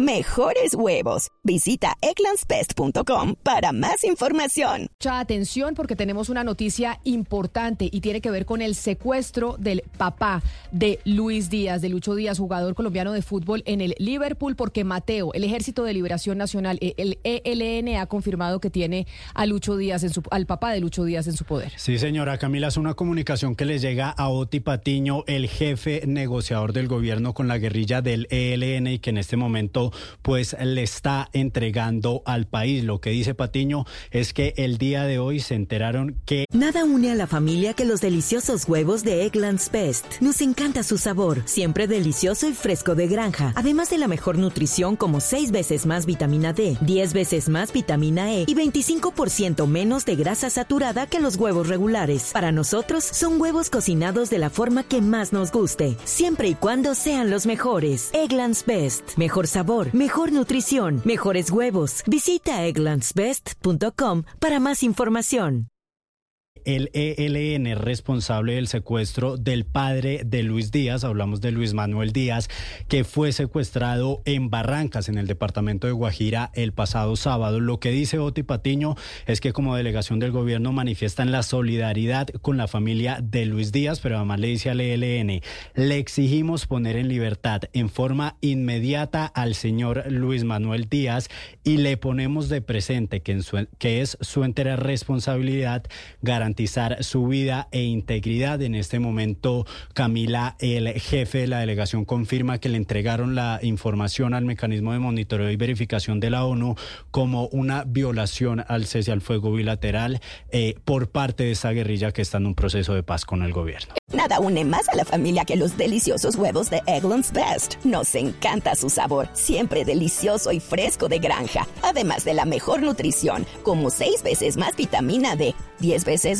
mejores huevos. Visita eclanspest.com para más información. Mucha atención porque tenemos una noticia importante y tiene que ver con el secuestro del papá de Luis Díaz, de Lucho Díaz, jugador colombiano de fútbol en el Liverpool, porque Mateo, el Ejército de Liberación Nacional, eh, el ELN, ha confirmado que tiene a Lucho Díaz, en su, al papá de Lucho Díaz en su poder. Sí, señora Camila, es una comunicación que le llega a Oti Patiño, el jefe negociador del gobierno con la guerrilla del ELN y que en este momento pues le está entregando al país. Lo que dice Patiño es que el día de hoy se enteraron que... Nada une a la familia que los deliciosos huevos de Eggland's Best. Nos encanta su sabor, siempre delicioso y fresco de granja, además de la mejor nutrición como 6 veces más vitamina D, 10 veces más vitamina E y 25% menos de grasa saturada que los huevos regulares. Para nosotros son huevos cocinados de la forma que más nos guste, siempre y cuando sean los mejores. Eggland's Best. Mejor sabor mejor nutrición, mejores huevos. Visita egglandsbest.com para más información el ELN responsable del secuestro del padre de Luis Díaz, hablamos de Luis Manuel Díaz, que fue secuestrado en Barrancas, en el departamento de Guajira, el pasado sábado. Lo que dice Oti Patiño es que como delegación del gobierno manifiestan la solidaridad con la familia de Luis Díaz, pero además le dice al ELN, le exigimos poner en libertad en forma inmediata al señor Luis Manuel Díaz y le ponemos de presente que, es su entera responsabilidad garantizar garantizar su vida e integridad. En este momento, Camila, el jefe de la delegación, confirma que le entregaron la información al mecanismo de monitoreo y verificación de la ONU como una violación al cese al fuego bilateral eh, por parte de esa guerrilla que está en un proceso de paz con el gobierno. Nada une más a la familia que los deliciosos huevos de Eggland's Best. Nos encanta su sabor, siempre delicioso y fresco de granja. Además de la mejor nutrición, como 6 veces más vitamina D, 10 veces